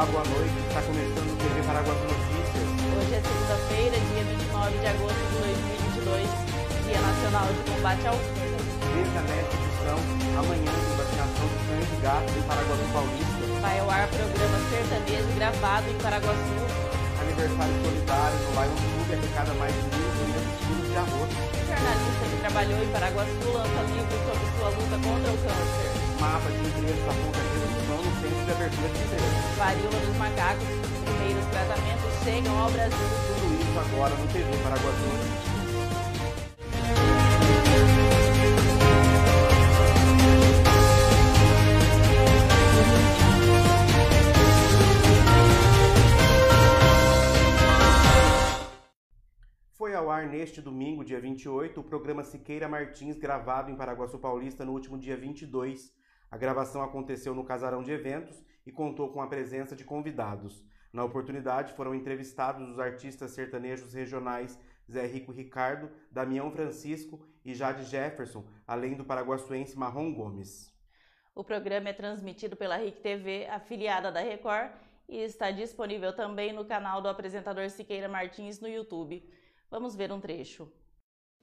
Olá, boa noite. Está começando o TV Paraguaçu Notícias. Hoje é segunda-feira, dia 29 de agosto de 2022, Dia Nacional de Combate ao Câncer. Veja nesta edição, amanhã tem vacinação de cães e gatos em Paraguaçu Paulista. Vai ao ar programa sertanejo gravado em Paraguaçu. Aniversário solidário no Lion Club arrecada mais de 1.500 quilos de arroz. Jornalista que trabalhou em Paraguaçu lança livro sobre sua luta contra o câncer. Mapa de empresas aponta redução no centro de abertura de empresas. Varíola dos macacos, primeiros tratamentos chegam ao Brasil. Tudo isso agora no TV Paraguaçu. Foi ao ar neste domingo, dia 28, o programa Siqueira Martins, gravado em Paraguaçu Paulista no último dia 22. A gravação aconteceu no casarão de eventos e contou com a presença de convidados. Na oportunidade, foram entrevistados os artistas sertanejos regionais Zé Rico Ricardo, Damião Francisco e Jade Jefferson, além do paraguaçuense Marrom Gomes. O programa é transmitido pela RIC TV, afiliada da Record, e está disponível também no canal do apresentador Siqueira Martins no YouTube. Vamos ver um trecho.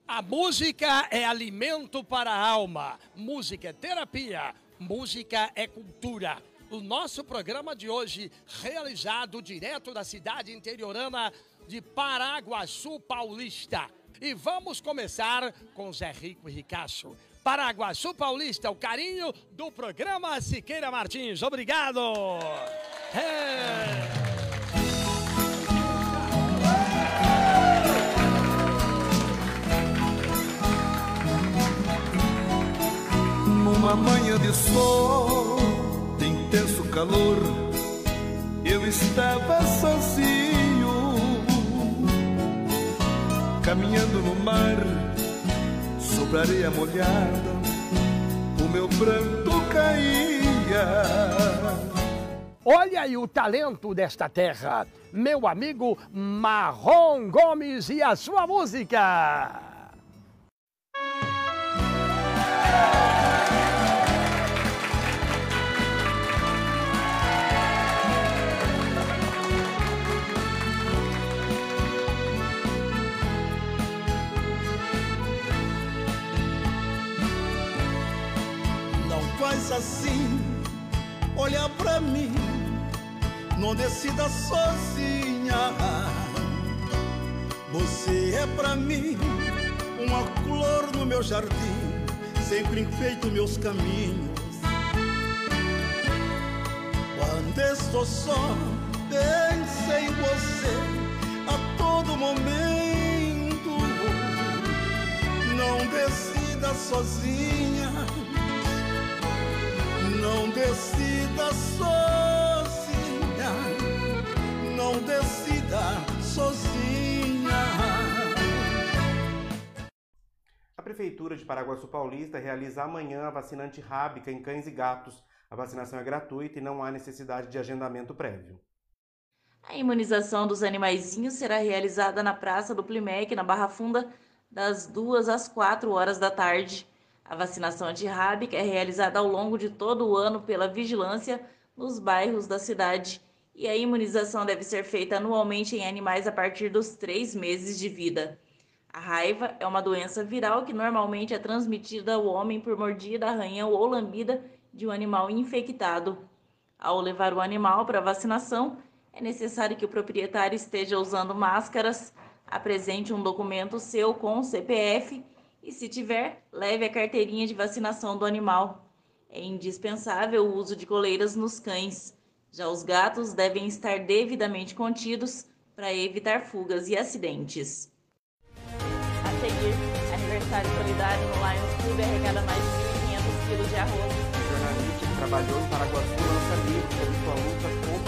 A música é alimento para a alma, música é terapia, música é cultura. O nosso programa de hoje, realizado direto da cidade interiorana de Paraguaçu Paulista. E vamos começar com Zé Rico e Ricasso. Paraguaçu Paulista, o carinho do programa Siqueira Martins. Obrigado! É. Numa manhã de sol, de intenso calor, eu estava sozinho, caminhando no mar, sobre areia molhada, o meu pranto caía. Olha aí o talento desta terra, meu amigo Marrom Gomes e a sua música. Assim, olha pra mim, não decida sozinha. Você é pra mim uma flor no meu jardim, sempre enfeito meus caminhos. Quando estou só, Prefeitura de Paraguaçu Paulista realiza amanhã a vacinante rábica em cães e gatos. A vacinação é gratuita e não há necessidade de agendamento prévio. A imunização dos animaizinhos será realizada na Praça do Plimec, na Barra Funda, das 2 às 4 horas da tarde. A vacinação antirrábica é realizada ao longo de todo o ano pela vigilância nos bairros da cidade e a imunização deve ser feita anualmente em animais a partir dos três meses de vida. A raiva é uma doença viral que normalmente é transmitida ao homem por mordida, arranhão ou lambida de um animal infectado. Ao levar o animal para vacinação, é necessário que o proprietário esteja usando máscaras, apresente um documento seu com CPF e, se tiver, leve a carteirinha de vacinação do animal. É indispensável o uso de coleiras nos cães. Já os gatos devem estar devidamente contidos para evitar fugas e acidentes. Seguir, aniversário solidário no Lions Club arrecada mais de 1.500 quilos de arroz. O jornalista que trabalhou em Paraguaçu lança livro sobre sua luta contra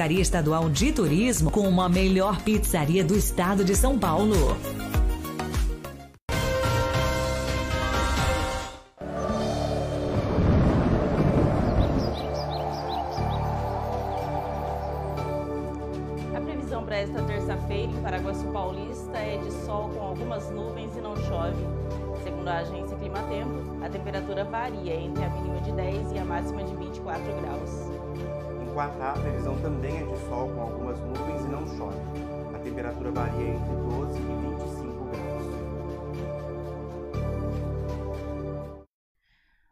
Estadual de Turismo como a melhor pizzaria do estado de São Paulo. A previsão para esta terça-feira em Paraguaçu Paulista é de sol com algumas nuvens e não chove. Segundo a agência Climatempo, a temperatura varia entre a mínima de 10 e a máxima de 24 graus. Em Quatá, a previsão também é de sol com algumas nuvens e não chove. A temperatura varia entre 12 e 25 graus.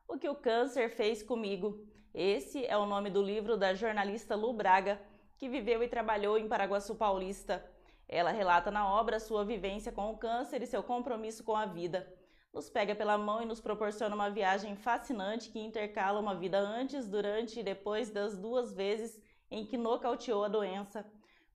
O que o câncer fez comigo. Esse é o nome do livro da jornalista Lu Braga, que viveu e trabalhou em Paraguaçu Paulista. Ela relata na obra sua vivência com o câncer e seu compromisso com a vida. Nos pega pela mão e nos proporciona uma viagem fascinante que intercala uma vida antes, durante e depois das duas vezes em que nocauteou a doença.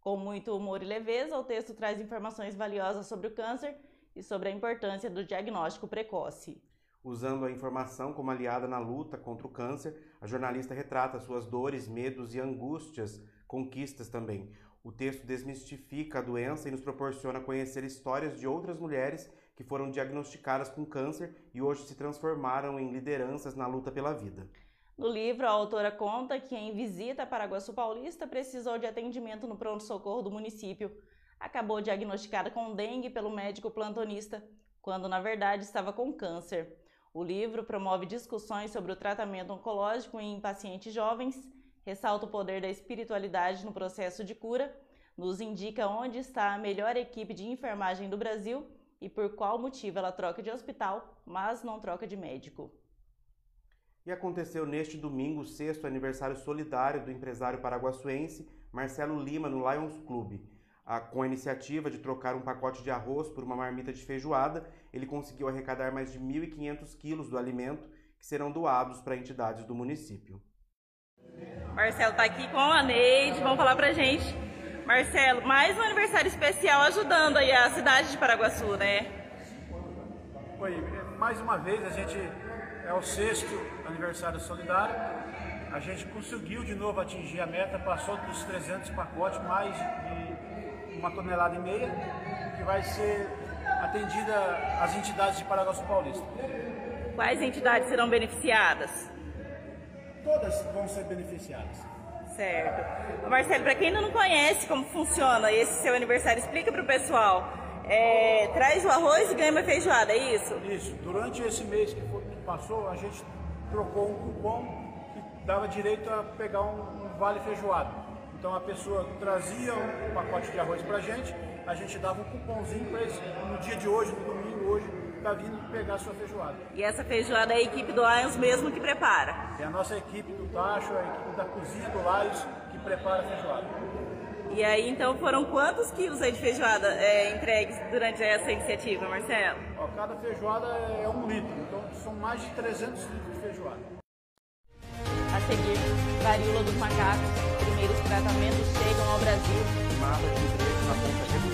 Com muito humor e leveza, o texto traz informações valiosas sobre o câncer e sobre a importância do diagnóstico precoce. Usando a informação como aliada na luta contra o câncer, a jornalista retrata suas dores, medos e angústias, conquistas também. O texto desmistifica a doença e nos proporciona conhecer histórias de outras mulheres que foram diagnosticadas com câncer e hoje se transformaram em lideranças na luta pela vida. No livro, a autora conta que em visita a Paraguaçu Paulista precisou de atendimento no pronto-socorro do município. Acabou diagnosticada com dengue pelo médico plantonista, quando na verdade estava com câncer. O livro promove discussões sobre o tratamento oncológico em pacientes jovens, ressalta o poder da espiritualidade no processo de cura, nos indica onde está a melhor equipe de enfermagem do Brasil e por qual motivo ela troca de hospital, mas não troca de médico. E aconteceu neste domingo o sexto aniversário solidário do empresário paraguaçuense Marcelo Lima no Lions Club. A, com a iniciativa de trocar um pacote de arroz por uma marmita de feijoada, ele conseguiu arrecadar mais de 1.500 quilos do alimento que serão doados para entidades do município. Marcelo está aqui com a Neide, vamos falar pra gente. Marcelo, mais um aniversário especial ajudando aí a cidade de Paraguaçu, né? Oi, mais uma vez a gente é o sexto aniversário solidário. A gente conseguiu de novo atingir a meta, passou dos 300 pacotes, mais de uma tonelada e meia, que vai ser atendida às entidades de Paraguaçu Paulista. Quais entidades serão beneficiadas? Todas vão ser beneficiadas. Certo. Marcelo, para quem ainda não conhece como funciona esse seu aniversário, explica para o pessoal. É, traz o arroz e ganha uma feijoada, é isso? Isso. Durante esse mês que, foi, que passou, a gente trocou um cupom que dava direito a pegar um, um vale feijoada. Então a pessoa trazia um pacote de arroz para a gente, a gente dava um cupomzinho para eles, no dia de hoje, no domingo hoje, tá vindo pegar a sua feijoada. E essa feijoada é a equipe do Lions mesmo que prepara? É a nossa equipe do Tacho, a equipe da cozinha do Lions que prepara a feijoada. E aí, então, foram quantos quilos aí de feijoada é, entregues durante essa iniciativa, Marcelo? Ó, cada feijoada é um litro, então são mais de 300 litros de feijoada. A seguir, varíola dos macacos. Primeiros tratamentos chegam ao Brasil. Mapa de na ponta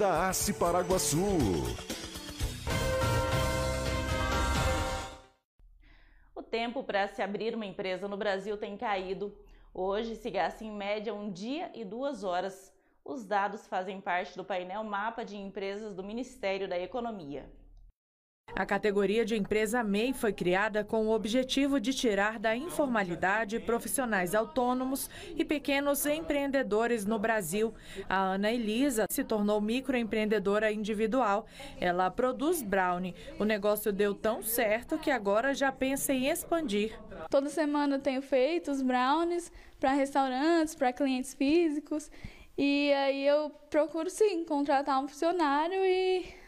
da Ace Paraguaçu. O tempo para se abrir uma empresa no Brasil tem caído. Hoje se gasta em média um dia e duas horas. Os dados fazem parte do painel Mapa de Empresas do Ministério da Economia. A categoria de empresa MEI foi criada com o objetivo de tirar da informalidade profissionais autônomos e pequenos empreendedores no Brasil. A Ana Elisa se tornou microempreendedora individual. Ela produz brownie. O negócio deu tão certo que agora já pensa em expandir. Toda semana eu tenho feito os brownies para restaurantes, para clientes físicos. E aí eu procuro sim contratar um funcionário e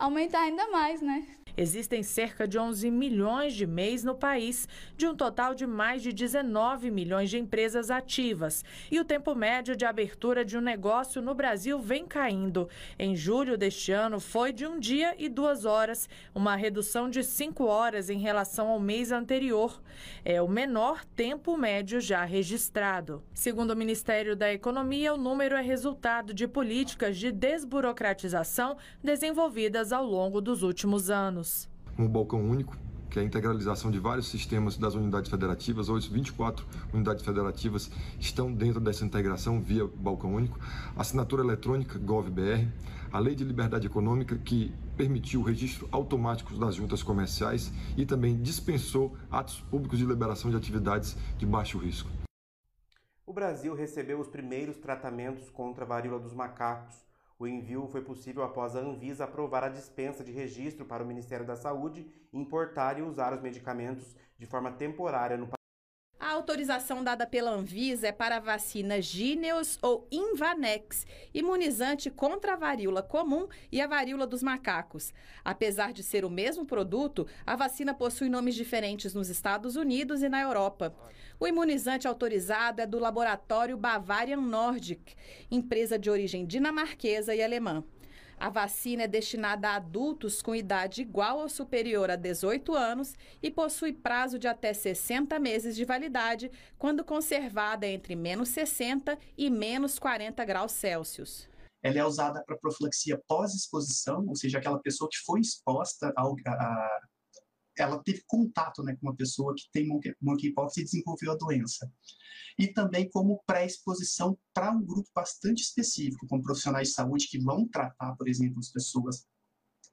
aumentar ainda mais, né? Existem cerca de 11 milhões de MEIs no país, de um total de mais de 19 milhões de empresas ativas. E o tempo médio de abertura de um negócio no Brasil vem caindo. Em julho deste ano foi de um dia e duas horas, uma redução de cinco horas em relação ao mês anterior. É o menor tempo médio já registrado. Segundo o Ministério da Economia, o número é resultado de políticas de desburocratização desenvolvidas ao longo dos últimos anos um balcão único, que é a integralização de vários sistemas das unidades federativas. Hoje, 24 unidades federativas estão dentro dessa integração via balcão único. Assinatura eletrônica GovBR, a Lei de Liberdade Econômica, que permitiu o registro automático das juntas comerciais e também dispensou atos públicos de liberação de atividades de baixo risco. O Brasil recebeu os primeiros tratamentos contra a varíola dos macacos o envio foi possível após a Anvisa aprovar a dispensa de registro para o Ministério da Saúde importar e usar os medicamentos de forma temporária no país. A autorização dada pela Anvisa é para a vacina Gineos ou Invanex, imunizante contra a varíola comum e a varíola dos macacos. Apesar de ser o mesmo produto, a vacina possui nomes diferentes nos Estados Unidos e na Europa. O imunizante autorizado é do laboratório Bavarian Nordic, empresa de origem dinamarquesa e alemã. A vacina é destinada a adultos com idade igual ou superior a 18 anos e possui prazo de até 60 meses de validade, quando conservada entre menos 60 e menos 40 graus Celsius. Ela é usada para profilaxia pós-exposição, ou seja, aquela pessoa que foi exposta ao, a, ela teve contato né, com uma pessoa que tem monkeypox e desenvolveu a doença. E também como pré-exposição para um grupo bastante específico, como profissionais de saúde que vão tratar, por exemplo, as pessoas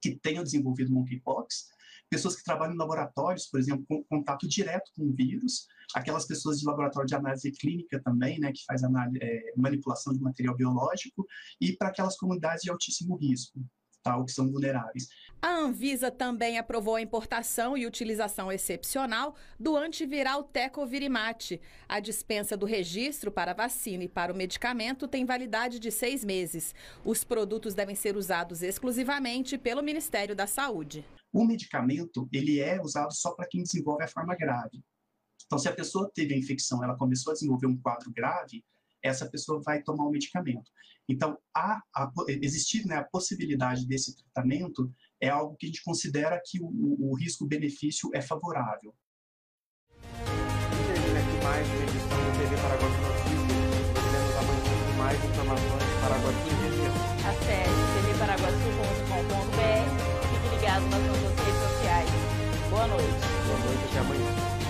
que tenham desenvolvido monkeypox, pessoas que trabalham em laboratórios, por exemplo, com contato direto com o vírus, aquelas pessoas de laboratório de análise clínica também, né, que faz é, manipulação de material biológico, e para aquelas comunidades de altíssimo risco. Tá, que são vulneráveis. A Anvisa também aprovou a importação e utilização excepcional do antiviral Tecovirimat. A dispensa do registro para a vacina e para o medicamento tem validade de seis meses. Os produtos devem ser usados exclusivamente pelo Ministério da Saúde. O medicamento ele é usado só para quem desenvolve a forma grave. Então, se a pessoa teve a infecção, ela começou a desenvolver um quadro grave, essa pessoa vai tomar o medicamento. Então, a, a, existir né, a possibilidade desse tratamento é algo que a gente considera que o, o, risco-benefício é favorável. Termina aqui mais uma edição do TV Paraguai Notícias. Nos amanhã com mais informações de Paraguaçu e região. Acesse tvparaguaçu.com.br e fique ligado nas nossas redes sociais. Boa noite. Boa noite, até amanhã.